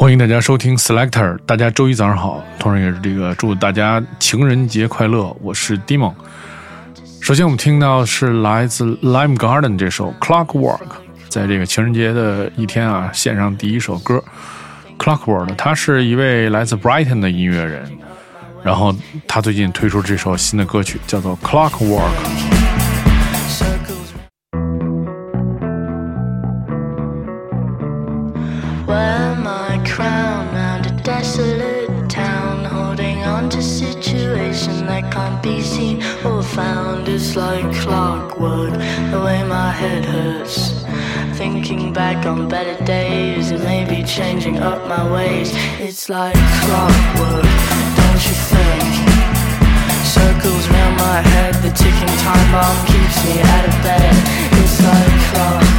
欢迎大家收听 Selector，大家周一早上好，同时也是这个祝大家情人节快乐。我是 Dimon。首先我们听到是来自 Lime Garden 这首 Clockwork，在这个情人节的一天啊，献上第一首歌 Clockwork。他是一位来自 Brighton 的音乐人，然后他最近推出这首新的歌曲，叫做 Clockwork。Thinking back on better days, and maybe changing up my ways. It's like clockwork, don't you think? Circles round my head, the ticking time bomb keeps me out of bed. It's like clockwork,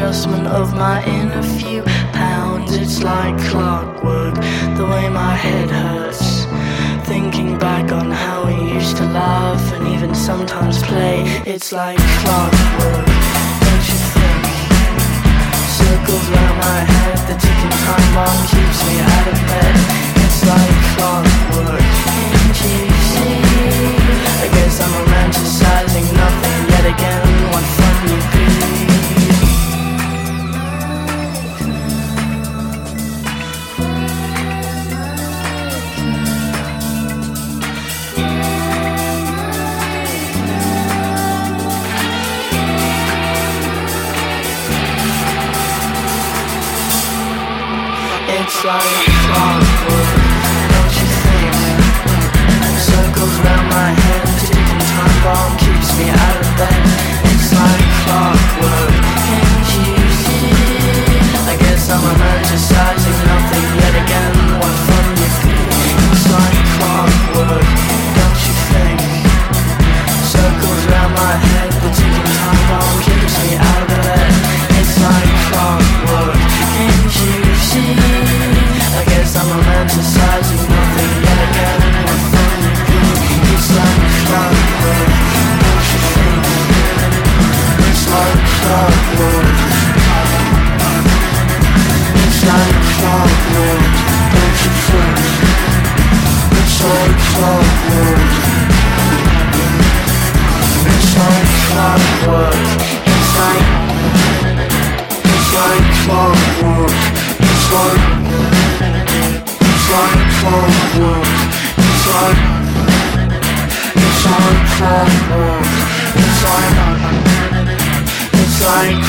adjustment of my inner few pounds. It's like clockwork, the way my head hurts. Thinking back on how we used to laugh and even sometimes play. It's like clockwork, don't you think? Circles around my head, the ticking time bomb keeps me out of bed. It's like clockwork, can't you see? I guess I'm romanticizing nothing yet again. What fun you'd Clockwork. Clockwork. Clockwork. Clockwork.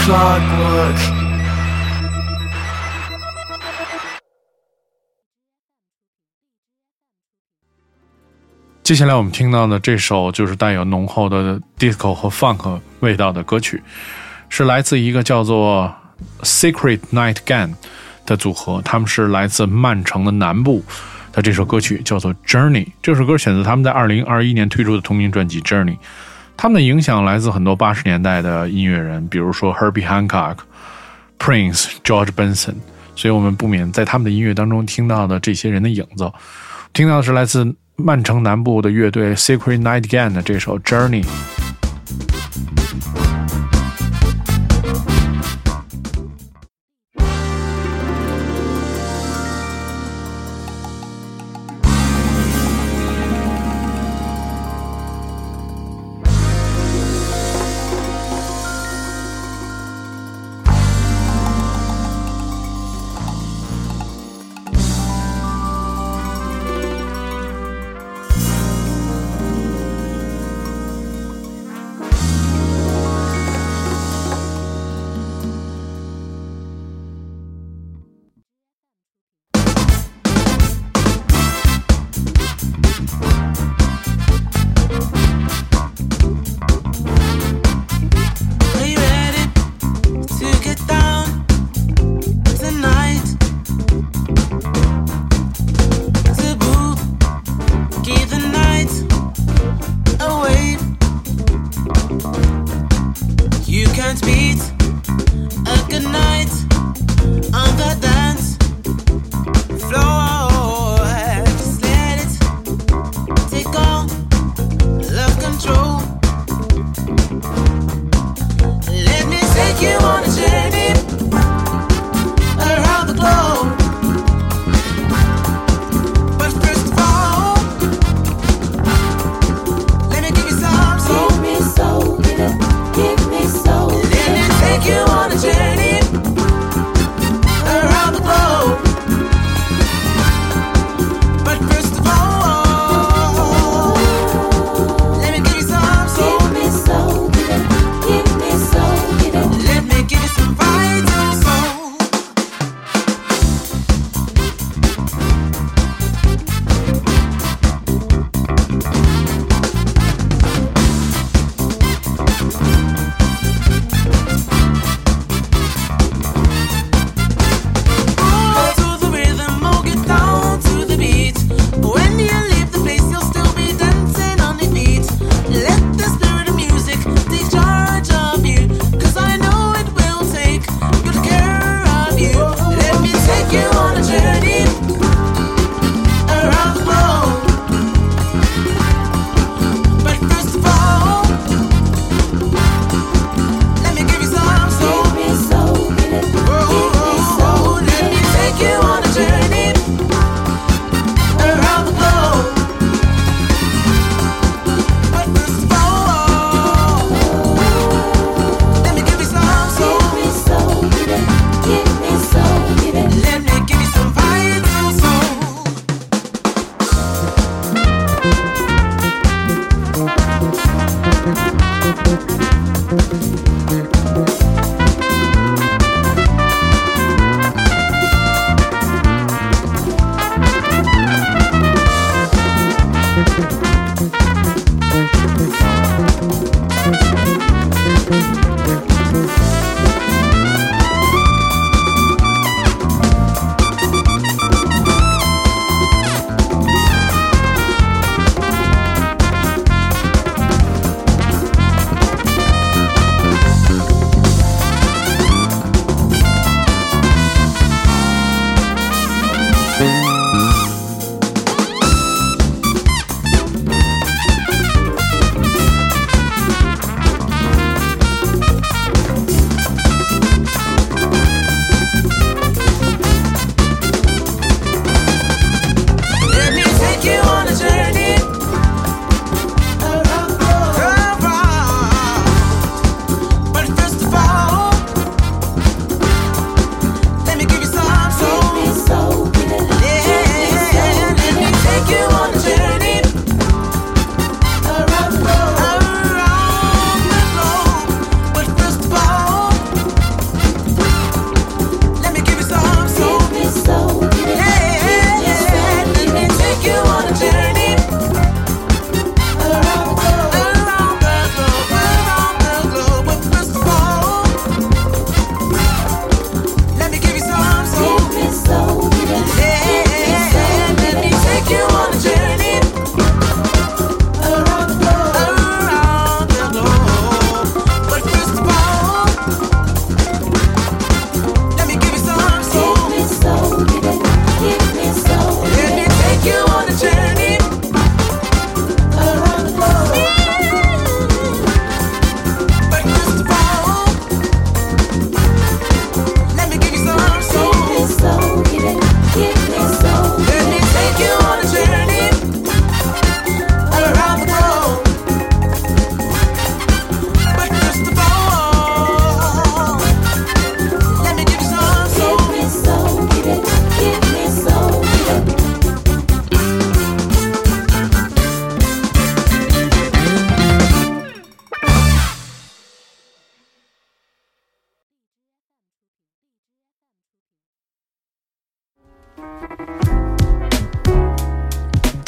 Clockwork. 接下来我们听到的这首就是带有浓厚的 disco 和 funk 味道的歌曲，是来自一个叫做 Secret Night Gang 的组合，他们是来自曼城的南部的这首歌曲叫做 Journey。这首歌选择他们在2021年推出的同名专辑 Journey。他们的影响来自很多80年代的音乐人，比如说 Herbie Hancock、Prince、George Benson，所以我们不免在他们的音乐当中听到的这些人的影子。听到的是来自曼城南部的乐队 Secret Night Gang 的这首 Journey。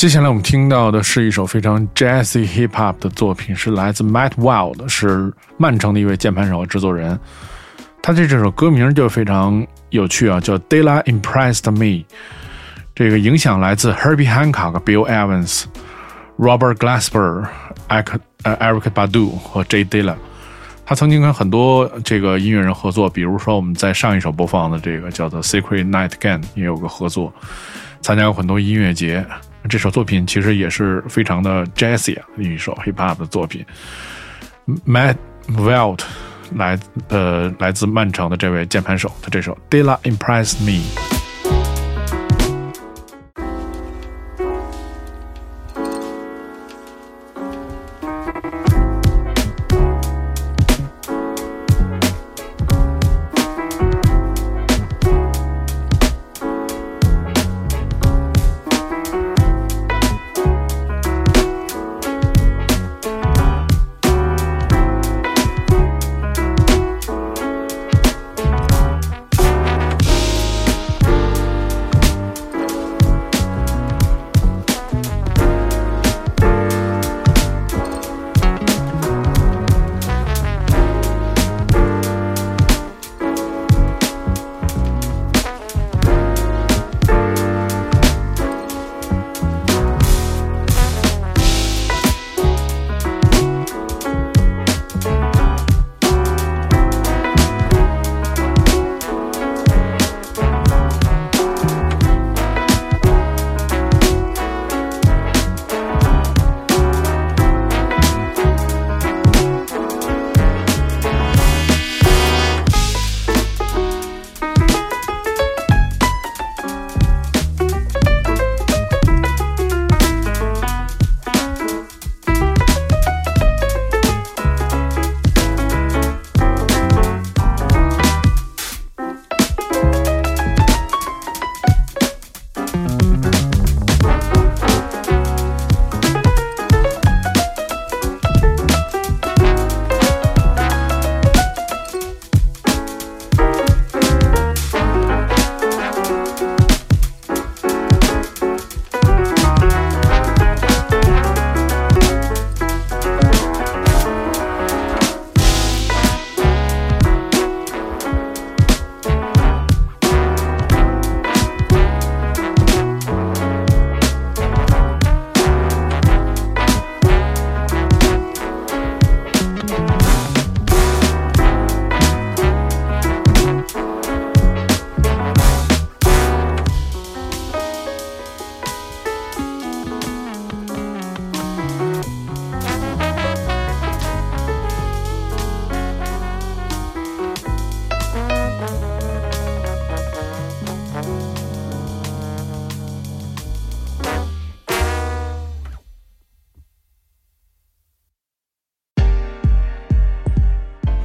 接下来我们听到的是一首非常 jazzy hip hop 的作品，是来自 Matt Wild，是曼城的一位键盘手和制作人。他这这首歌名就非常有趣啊，叫 Della Impressed Me。这个影响来自 Herbie Hancock、Bill Evans、Robert Glasper、Eric Eric Badu 和 Jay Della。他曾经跟很多这个音乐人合作，比如说我们在上一首播放的这个叫做《Secret Night Game》也有个合作，参加过很多音乐节。这首作品其实也是非常的 jazzy 啊，一首 hip hop 的作品。Matt Welt 来呃来自曼城的这位键盘手他这首《Dilla Impress Me》。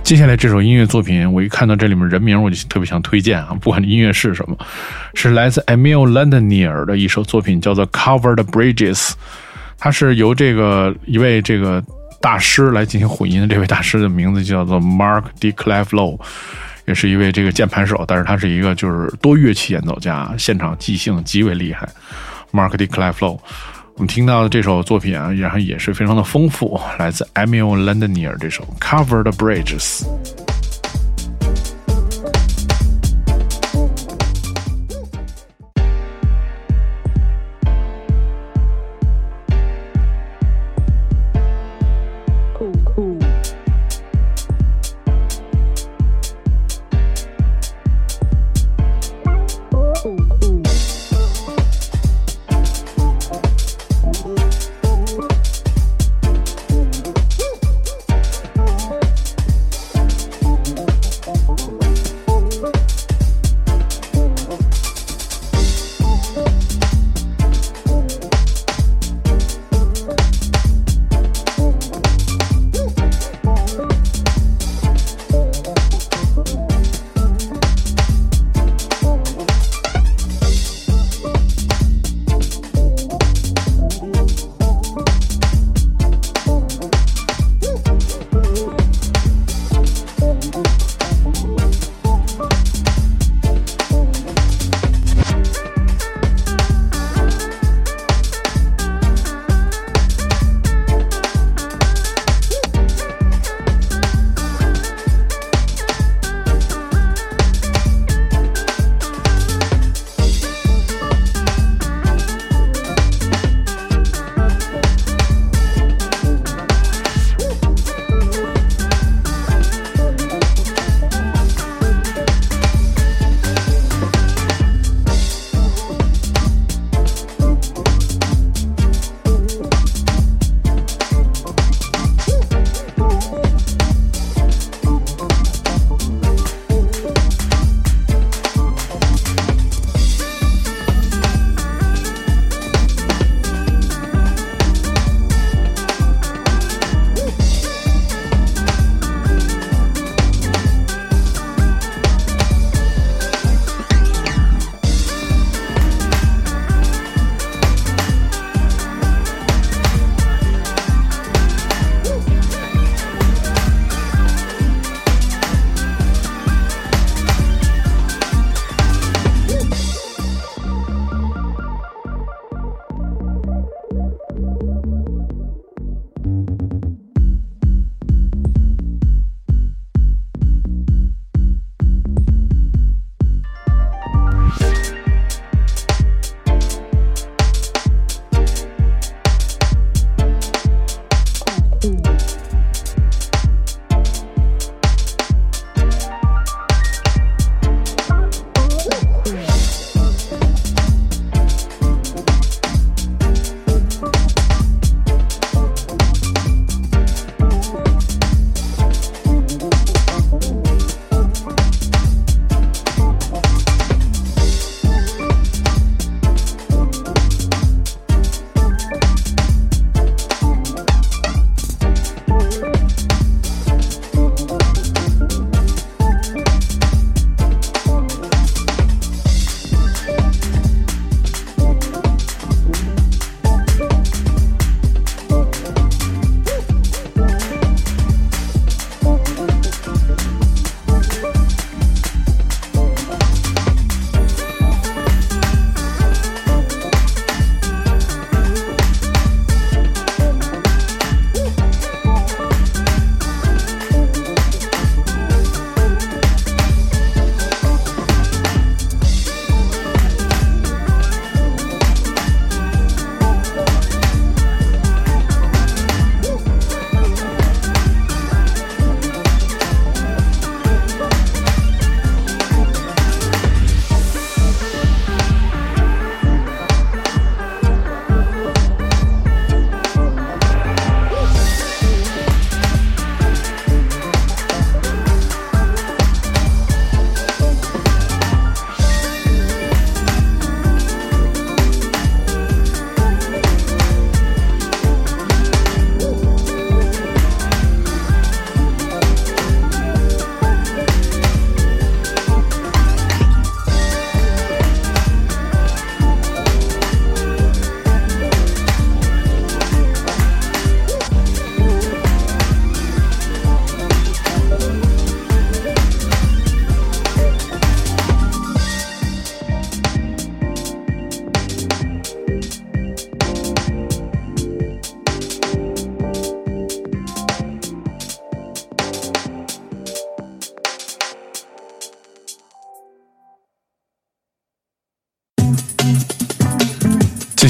接下来这首音乐作品，我一看到这里面人名，我就特别想推荐啊，不管音乐是什么，是来自 Emil Lendonier 的一首作品，叫做《Covered Bridges》，它是由这个一位这个大师来进行混音的，这位大师的名字叫做 Mark D. Cleflow，也是一位这个键盘手，但是他是一个就是多乐器演奏家，现场即兴极为厉害，Mark D. Cleflow。我们听到的这首作品啊，然后也是非常的丰富，来自 Emil Lendonier 这首《Covered Bridges》。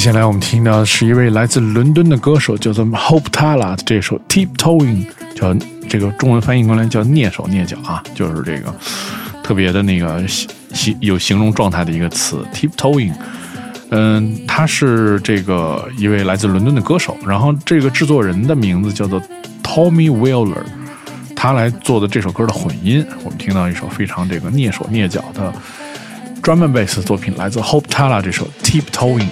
接下来我们听到的是一位来自伦敦的歌手，叫做 Hope Tala 的这首 Tiptoeing，叫这个中文翻译过来叫蹑手蹑脚啊，就是这个特别的那个形形有形容状态的一个词 Tiptoeing。嗯，他是这个一位来自伦敦的歌手，然后这个制作人的名字叫做 Tommy Wheeler，他来做的这首歌的混音，我们听到一首非常这个蹑手蹑脚的 DRAMA bass 作品，来自 Hope Tala 这首 Tiptoeing。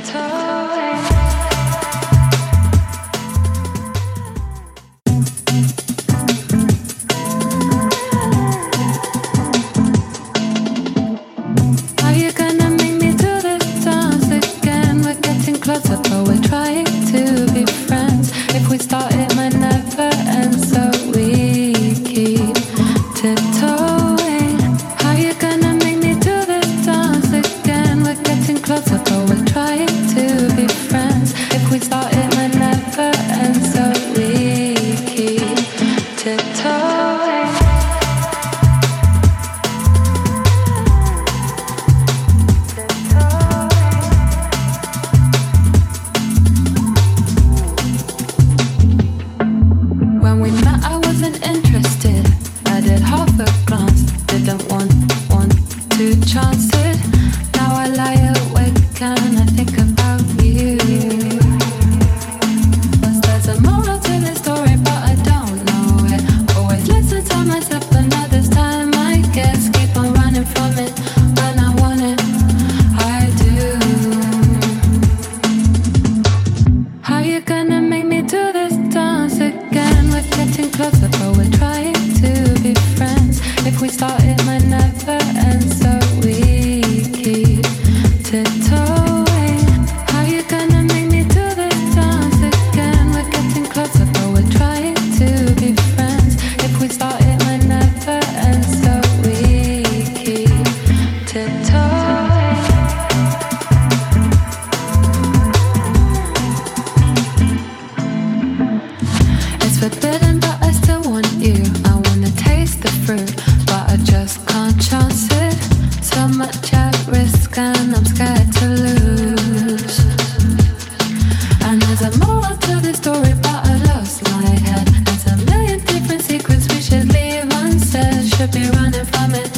Should be running from it,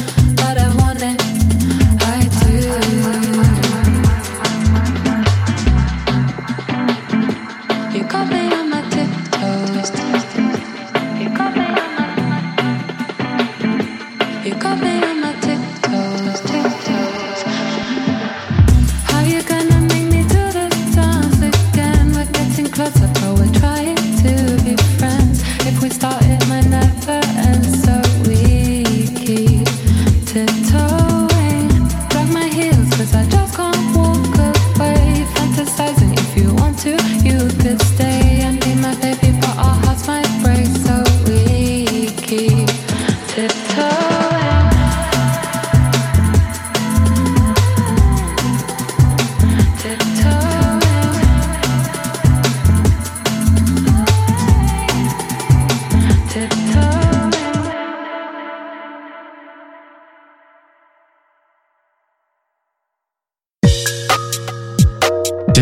接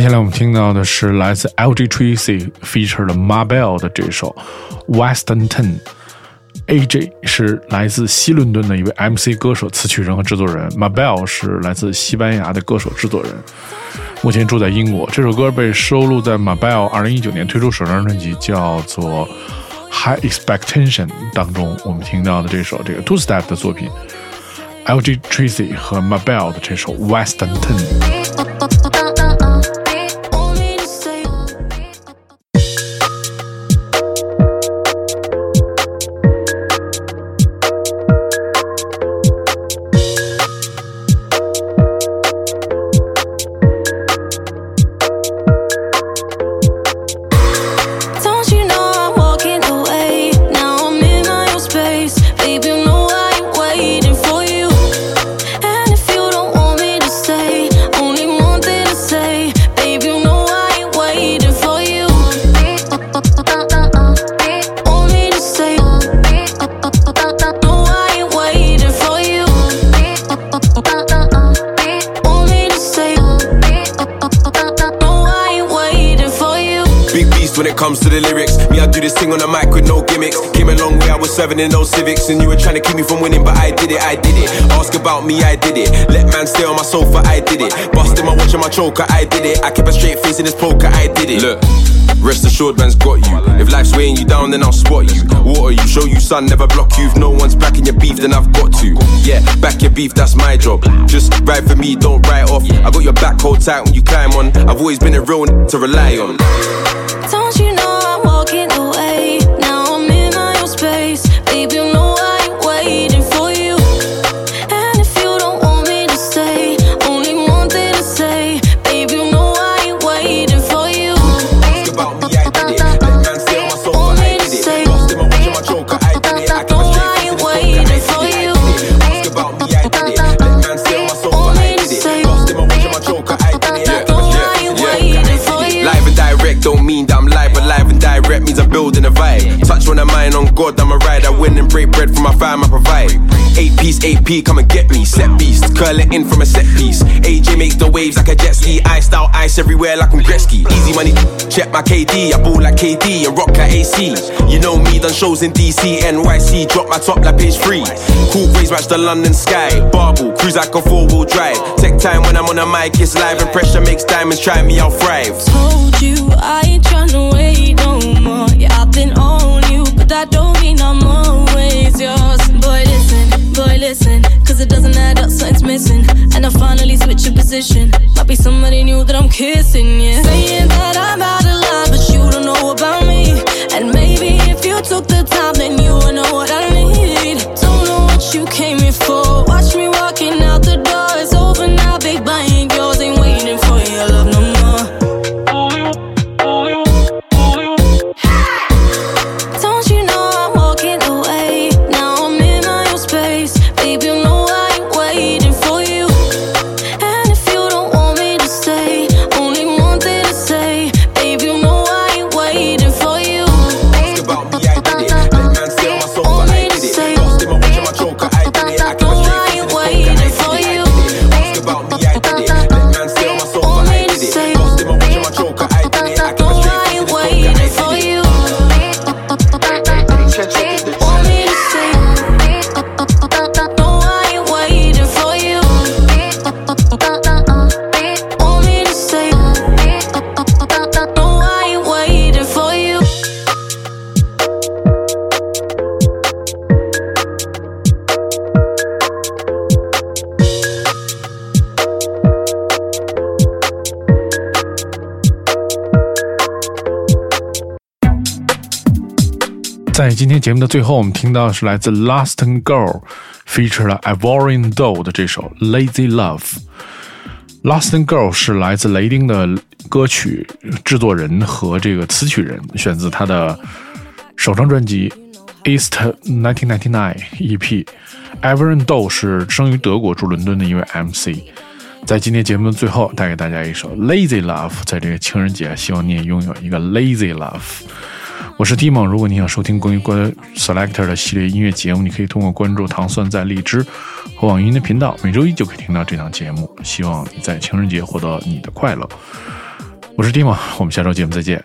下来我们听到的是来自 LG Tracy feature 的 marbel 的这首 Western Ten。AJ 是来自西伦敦的一位 MC 歌手、词曲人和制作人 marbel 是来自西班牙的歌手、制作人，目前住在英国。这首歌被收录在 Mabel 2019年推出首张专辑叫做《High Expectation》当中。我们听到的这首这个 Two Step 的作品，LG Tracy 和 Mabel 的这首 Western On the mic with no gimmicks. Came a long way, I was serving in those civics, and you were trying to keep me from winning, but I did it, I did it. Ask about me, I did it. Let man stay on my sofa, I did it. Busting my watch and my choker, I did it. I kept a straight face in this poker, I did it. Look. Rest assured, man's got you. If life's weighing you down, then I'll spot you. Water you, show you sun, never block you. If no one's backing your beef, then I've got to. Yeah, back your beef, that's my job. Just ride for me, don't write off. I got your back hold tight when you climb on. I've always been a real n- to rely on. God, I'm a ride. I win and break bread from my fam, I provide. Eight piece, AP, come and get me. Set beast, curl it in from a set piece. AJ makes the waves like a jet ski. Iced out ice everywhere like I'm Gretzky. Easy money, check my KD. I ball like KD and rock like AC. You know me, done shows in DC, NYC. Drop my top like page three. Cool grays match the London sky. Barbell, cruise like a four wheel drive. Take time when I'm on a mic, it's live and pressure makes diamonds. Try me, I'll thrive. Told you I position. Might be somebody new that I'm kissing, yeah. 在今天节目的最后，我们听到是来自 Laston Girl feature 了 Ivorian Doe 的这首 Lazy Love。Lastin Girl 是来自雷丁的歌曲制作人和这个词曲人，选自他的首张专辑 East 1999 EP。Ivorian Doe 是生于德国驻伦敦的一位 MC。在今天节目的最后，带给大家一首 Lazy Love。在这个情人节，希望你也拥有一个 Lazy Love。我是蒂莫如果你想收听关于关 Selector 的系列音乐节目，你可以通过关注糖蒜在荔枝和网易云的频道，每周一就可以听到这档节目。希望你在情人节获得你的快乐。我是蒂莫我们下周节目再见。